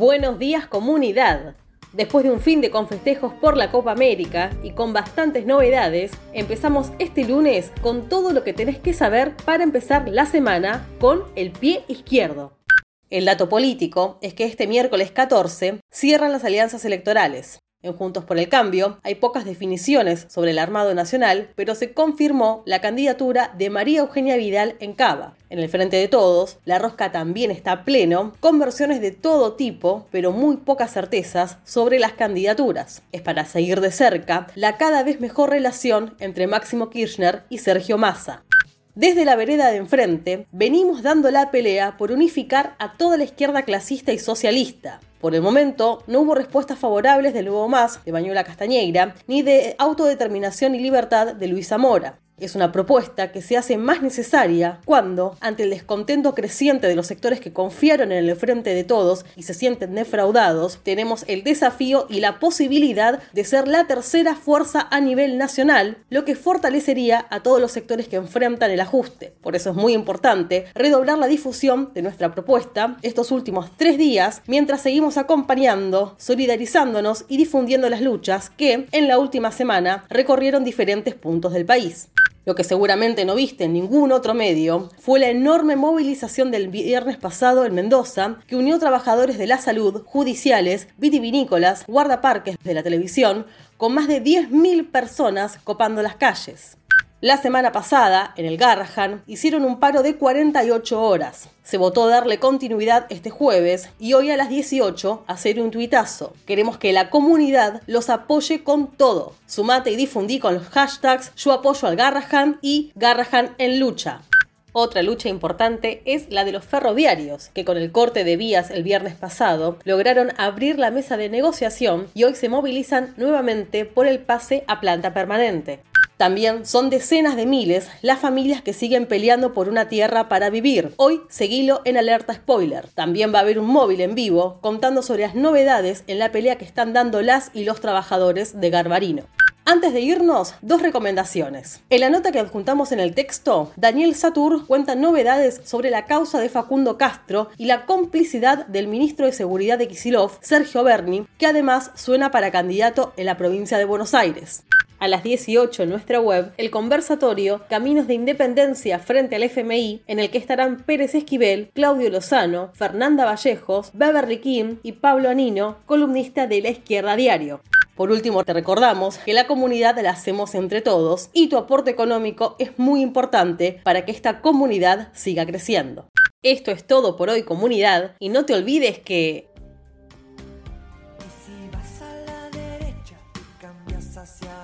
Buenos días comunidad. Después de un fin de con festejos por la Copa América y con bastantes novedades, empezamos este lunes con todo lo que tenés que saber para empezar la semana con el pie izquierdo. El dato político es que este miércoles 14 cierran las alianzas electorales. En Juntos por el Cambio hay pocas definiciones sobre el Armado Nacional, pero se confirmó la candidatura de María Eugenia Vidal en Cava. En el Frente de Todos, la rosca también está pleno, con versiones de todo tipo, pero muy pocas certezas sobre las candidaturas. Es para seguir de cerca la cada vez mejor relación entre Máximo Kirchner y Sergio Massa. Desde la vereda de enfrente, venimos dando la pelea por unificar a toda la izquierda clasista y socialista. Por el momento, no hubo respuestas favorables del Nuevo Más de Bañuela Castañeira, ni de Autodeterminación y Libertad de Luis Zamora. Es una propuesta que se hace más necesaria cuando, ante el descontento creciente de los sectores que confiaron en el frente de todos y se sienten defraudados, tenemos el desafío y la posibilidad de ser la tercera fuerza a nivel nacional, lo que fortalecería a todos los sectores que enfrentan el ajuste. Por eso es muy importante redoblar la difusión de nuestra propuesta estos últimos tres días mientras seguimos acompañando, solidarizándonos y difundiendo las luchas que, en la última semana, recorrieron diferentes puntos del país. Lo que seguramente no viste en ningún otro medio fue la enorme movilización del viernes pasado en Mendoza, que unió trabajadores de la salud, judiciales, vitivinícolas, guardaparques de la televisión, con más de 10.000 personas copando las calles. La semana pasada, en el Garrahan, hicieron un paro de 48 horas. Se votó darle continuidad este jueves y hoy a las 18 hacer un tuitazo. Queremos que la comunidad los apoye con todo. Sumate y difundí con los hashtags Yo apoyo al Garrahan y Garrahan en lucha. Otra lucha importante es la de los ferroviarios, que con el corte de vías el viernes pasado lograron abrir la mesa de negociación y hoy se movilizan nuevamente por el pase a planta permanente. También son decenas de miles las familias que siguen peleando por una tierra para vivir. Hoy seguilo en alerta spoiler. También va a haber un móvil en vivo contando sobre las novedades en la pelea que están dando las y los trabajadores de Garbarino. Antes de irnos, dos recomendaciones. En la nota que adjuntamos en el texto, Daniel Satur cuenta novedades sobre la causa de Facundo Castro y la complicidad del ministro de Seguridad de Kisilov, Sergio Berni, que además suena para candidato en la provincia de Buenos Aires a las 18 en nuestra web el conversatorio Caminos de Independencia frente al FMI, en el que estarán Pérez Esquivel, Claudio Lozano, Fernanda Vallejos, Beverly Kim y Pablo Anino, columnista de La Izquierda Diario. Por último, te recordamos que la comunidad la hacemos entre todos y tu aporte económico es muy importante para que esta comunidad siga creciendo. Esto es todo por hoy comunidad y no te olvides que Y si vas a la derecha cambias hacia